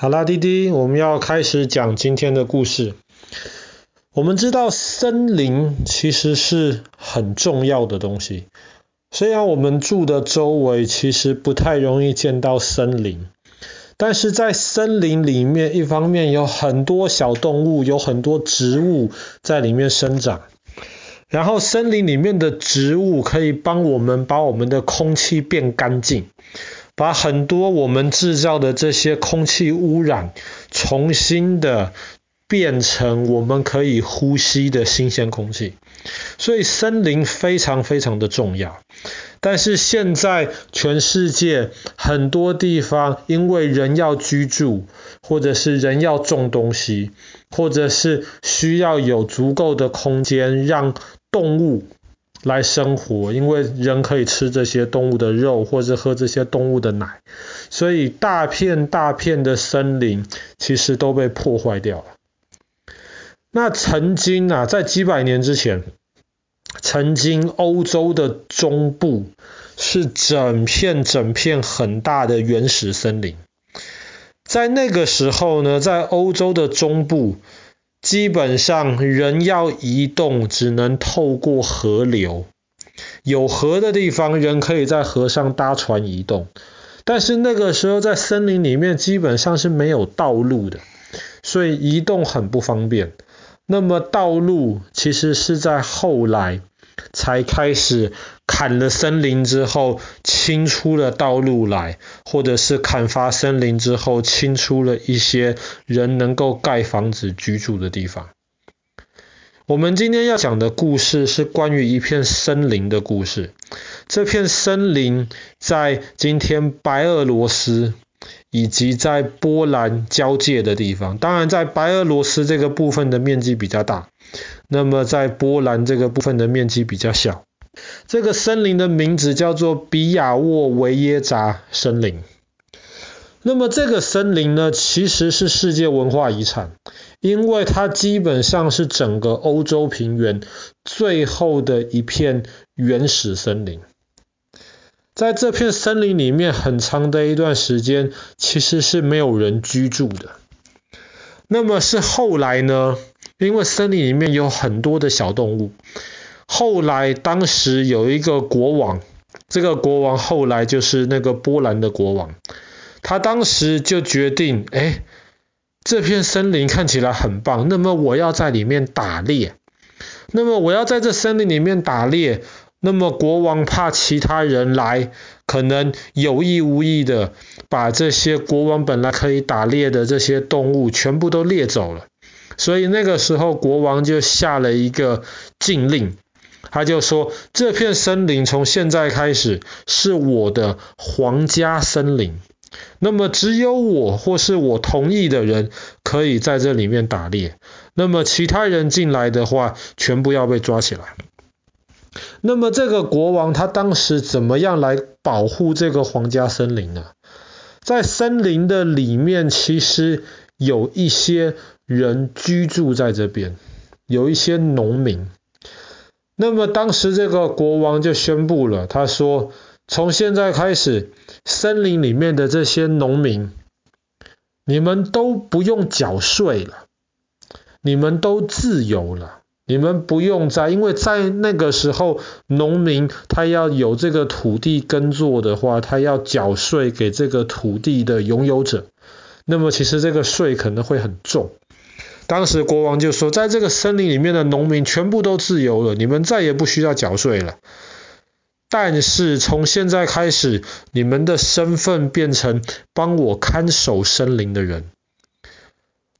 好啦，滴滴，我们要开始讲今天的故事。我们知道森林其实是很重要的东西，虽然我们住的周围其实不太容易见到森林，但是在森林里面，一方面有很多小动物，有很多植物在里面生长，然后森林里面的植物可以帮我们把我们的空气变干净。把很多我们制造的这些空气污染，重新的变成我们可以呼吸的新鲜空气。所以森林非常非常的重要。但是现在全世界很多地方，因为人要居住，或者是人要种东西，或者是需要有足够的空间让动物。来生活，因为人可以吃这些动物的肉，或者喝这些动物的奶，所以大片大片的森林其实都被破坏掉了。那曾经啊，在几百年之前，曾经欧洲的中部是整片整片很大的原始森林。在那个时候呢，在欧洲的中部。基本上人要移动只能透过河流，有河的地方人可以在河上搭船移动，但是那个时候在森林里面基本上是没有道路的，所以移动很不方便。那么道路其实是在后来。才开始砍了森林之后，清出了道路来，或者是砍伐森林之后，清出了一些人能够盖房子居住的地方。我们今天要讲的故事是关于一片森林的故事。这片森林在今天白俄罗斯以及在波兰交界的地方，当然在白俄罗斯这个部分的面积比较大。那么在波兰这个部分的面积比较小，这个森林的名字叫做比亚沃维耶扎森林。那么这个森林呢，其实是世界文化遗产，因为它基本上是整个欧洲平原最后的一片原始森林。在这片森林里面，很长的一段时间其实是没有人居住的。那么是后来呢？因为森林里面有很多的小动物，后来当时有一个国王，这个国王后来就是那个波兰的国王，他当时就决定，哎，这片森林看起来很棒，那么我要在里面打猎，那么我要在这森林里面打猎，那么国王怕其他人来，可能有意无意的把这些国王本来可以打猎的这些动物全部都猎走了。所以那个时候，国王就下了一个禁令，他就说：这片森林从现在开始是我的皇家森林，那么只有我或是我同意的人可以在这里面打猎，那么其他人进来的话，全部要被抓起来。那么这个国王他当时怎么样来保护这个皇家森林呢？在森林的里面，其实有一些。人居住在这边，有一些农民。那么当时这个国王就宣布了，他说：从现在开始，森林里面的这些农民，你们都不用缴税了，你们都自由了，你们不用再，因为在那个时候，农民他要有这个土地耕作的话，他要缴税给这个土地的拥有者。那么其实这个税可能会很重。当时国王就说，在这个森林里面的农民全部都自由了，你们再也不需要缴税了。但是从现在开始，你们的身份变成帮我看守森林的人。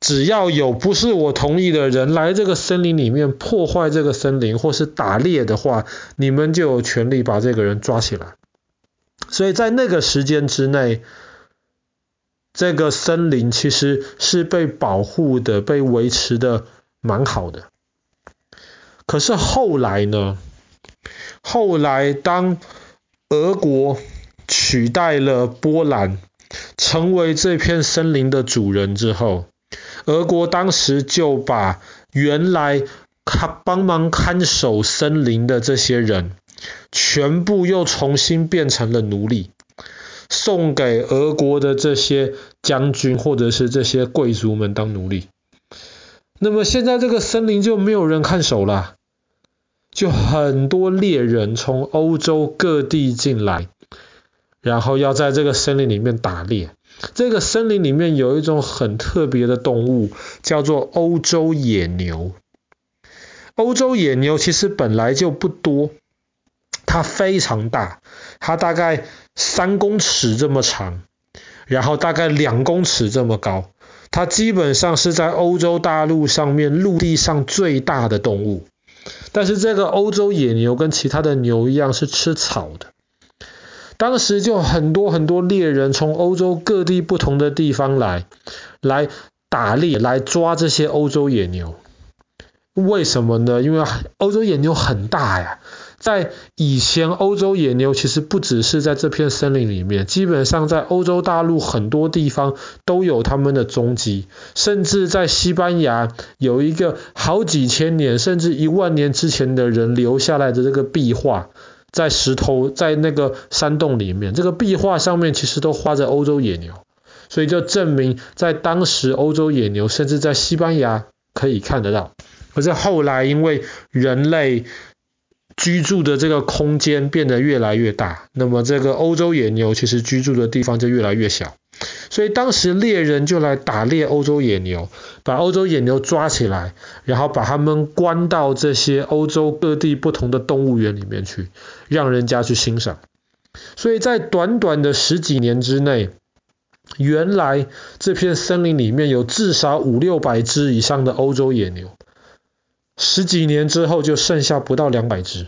只要有不是我同意的人来这个森林里面破坏这个森林或是打猎的话，你们就有权利把这个人抓起来。所以在那个时间之内。这个森林其实是被保护的，被维持的蛮好的。可是后来呢？后来当俄国取代了波兰，成为这片森林的主人之后，俄国当时就把原来看帮忙看守森林的这些人，全部又重新变成了奴隶。送给俄国的这些将军或者是这些贵族们当奴隶。那么现在这个森林就没有人看守了，就很多猎人从欧洲各地进来，然后要在这个森林里面打猎。这个森林里面有一种很特别的动物，叫做欧洲野牛。欧洲野牛其实本来就不多，它非常大，它大概三公尺这么长，然后大概两公尺这么高。它基本上是在欧洲大陆上面陆地上最大的动物。但是这个欧洲野牛跟其他的牛一样是吃草的。当时就很多很多猎人从欧洲各地不同的地方来，来打猎，来抓这些欧洲野牛。为什么呢？因为欧洲野牛很大呀。在以前，欧洲野牛其实不只是在这片森林里面，基本上在欧洲大陆很多地方都有它们的踪迹，甚至在西班牙有一个好几千年甚至一万年之前的人留下来的这个壁画。在石头，在那个山洞里面，这个壁画上面其实都画着欧洲野牛，所以就证明在当时欧洲野牛甚至在西班牙可以看得到。可是后来因为人类居住的这个空间变得越来越大，那么这个欧洲野牛其实居住的地方就越来越小。所以当时猎人就来打猎欧洲野牛，把欧洲野牛抓起来，然后把他们关到这些欧洲各地不同的动物园里面去，让人家去欣赏。所以在短短的十几年之内，原来这片森林里面有至少五六百只以上的欧洲野牛，十几年之后就剩下不到两百只。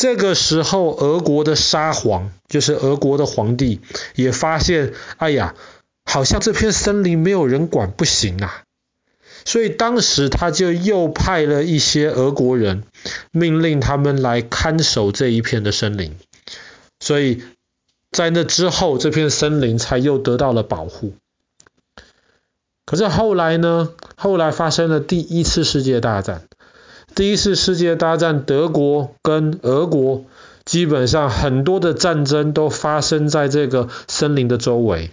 这个时候，俄国的沙皇，就是俄国的皇帝，也发现，哎呀，好像这片森林没有人管，不行啊。所以当时他就又派了一些俄国人，命令他们来看守这一片的森林。所以在那之后，这片森林才又得到了保护。可是后来呢？后来发生了第一次世界大战。第一次世界大战，德国跟俄国基本上很多的战争都发生在这个森林的周围。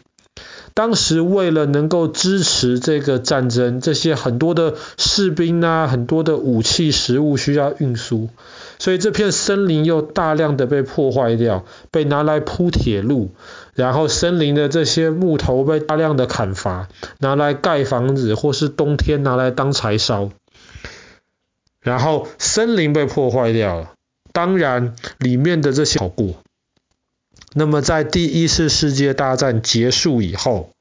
当时为了能够支持这个战争，这些很多的士兵啊，很多的武器、食物需要运输，所以这片森林又大量的被破坏掉，被拿来铺铁路，然后森林的这些木头被大量的砍伐，拿来盖房子，或是冬天拿来当柴烧。然后森林被破坏掉了，当然里面的这些好过。那么在第一次世界大战结束以后，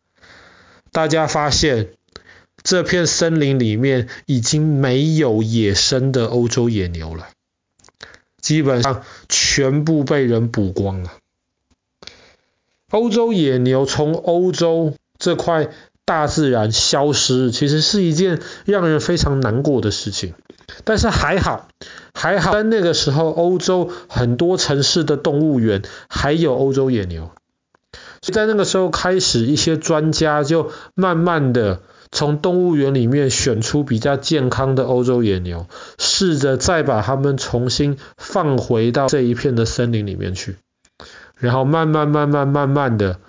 大家发现这片森林里面已经没有野生的欧洲野牛了，基本上全部被人捕光了。欧洲野牛从欧洲这块大自然消失，其实是一件让人非常难过的事情。但是还好，还好在那个时候，欧洲很多城市的动物园还有欧洲野牛，所以在那个时候开始，一些专家就慢慢的从动物园里面选出比较健康的欧洲野牛，试着再把它们重新放回到这一片的森林里面去，然后慢慢慢慢慢慢的。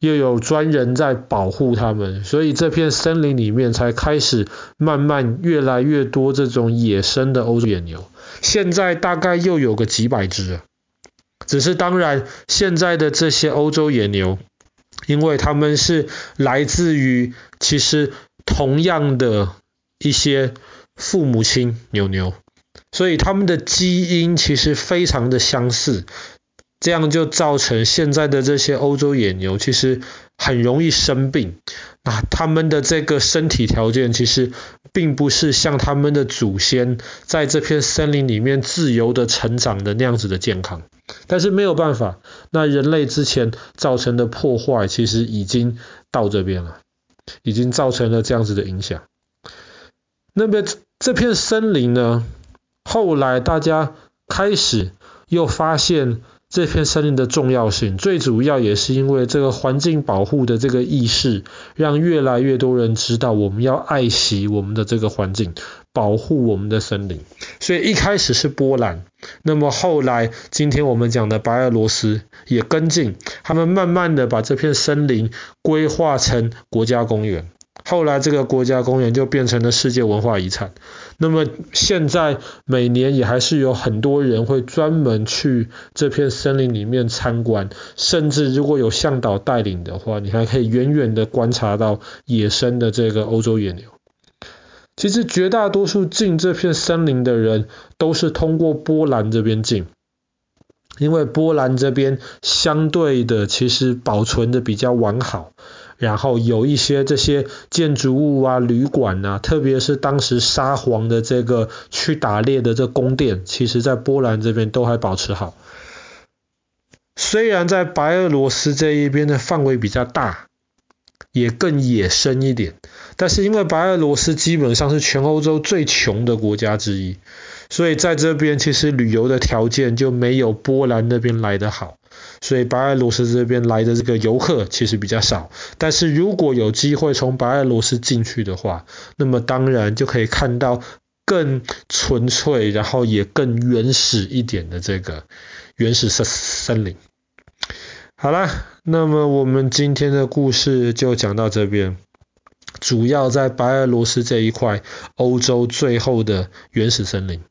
又有专人在保护他们，所以这片森林里面才开始慢慢越来越多这种野生的欧洲野牛。现在大概又有个几百只。只是当然，现在的这些欧洲野牛，因为他们是来自于其实同样的一些父母亲牛牛，所以他们的基因其实非常的相似。这样就造成现在的这些欧洲野牛其实很容易生病，那他们的这个身体条件其实并不是像他们的祖先在这片森林里面自由的成长的那样子的健康。但是没有办法，那人类之前造成的破坏其实已经到这边了，已经造成了这样子的影响。那么这片森林呢，后来大家开始又发现。这片森林的重要性，最主要也是因为这个环境保护的这个意识，让越来越多人知道我们要爱惜我们的这个环境，保护我们的森林。所以一开始是波兰，那么后来今天我们讲的白俄罗斯也跟进，他们慢慢的把这片森林规划成国家公园。后来这个国家公园就变成了世界文化遗产。那么现在每年也还是有很多人会专门去这片森林里面参观，甚至如果有向导带领的话，你还可以远远的观察到野生的这个欧洲野牛。其实绝大多数进这片森林的人都是通过波兰这边进，因为波兰这边相对的其实保存的比较完好。然后有一些这些建筑物啊、旅馆啊，特别是当时沙皇的这个去打猎的这宫殿，其实在波兰这边都还保持好。虽然在白俄罗斯这一边的范围比较大，也更野生一点，但是因为白俄罗斯基本上是全欧洲最穷的国家之一，所以在这边其实旅游的条件就没有波兰那边来得好。所以白俄罗斯这边来的这个游客其实比较少，但是如果有机会从白俄罗斯进去的话，那么当然就可以看到更纯粹，然后也更原始一点的这个原始森森林。好了，那么我们今天的故事就讲到这边，主要在白俄罗斯这一块欧洲最后的原始森林。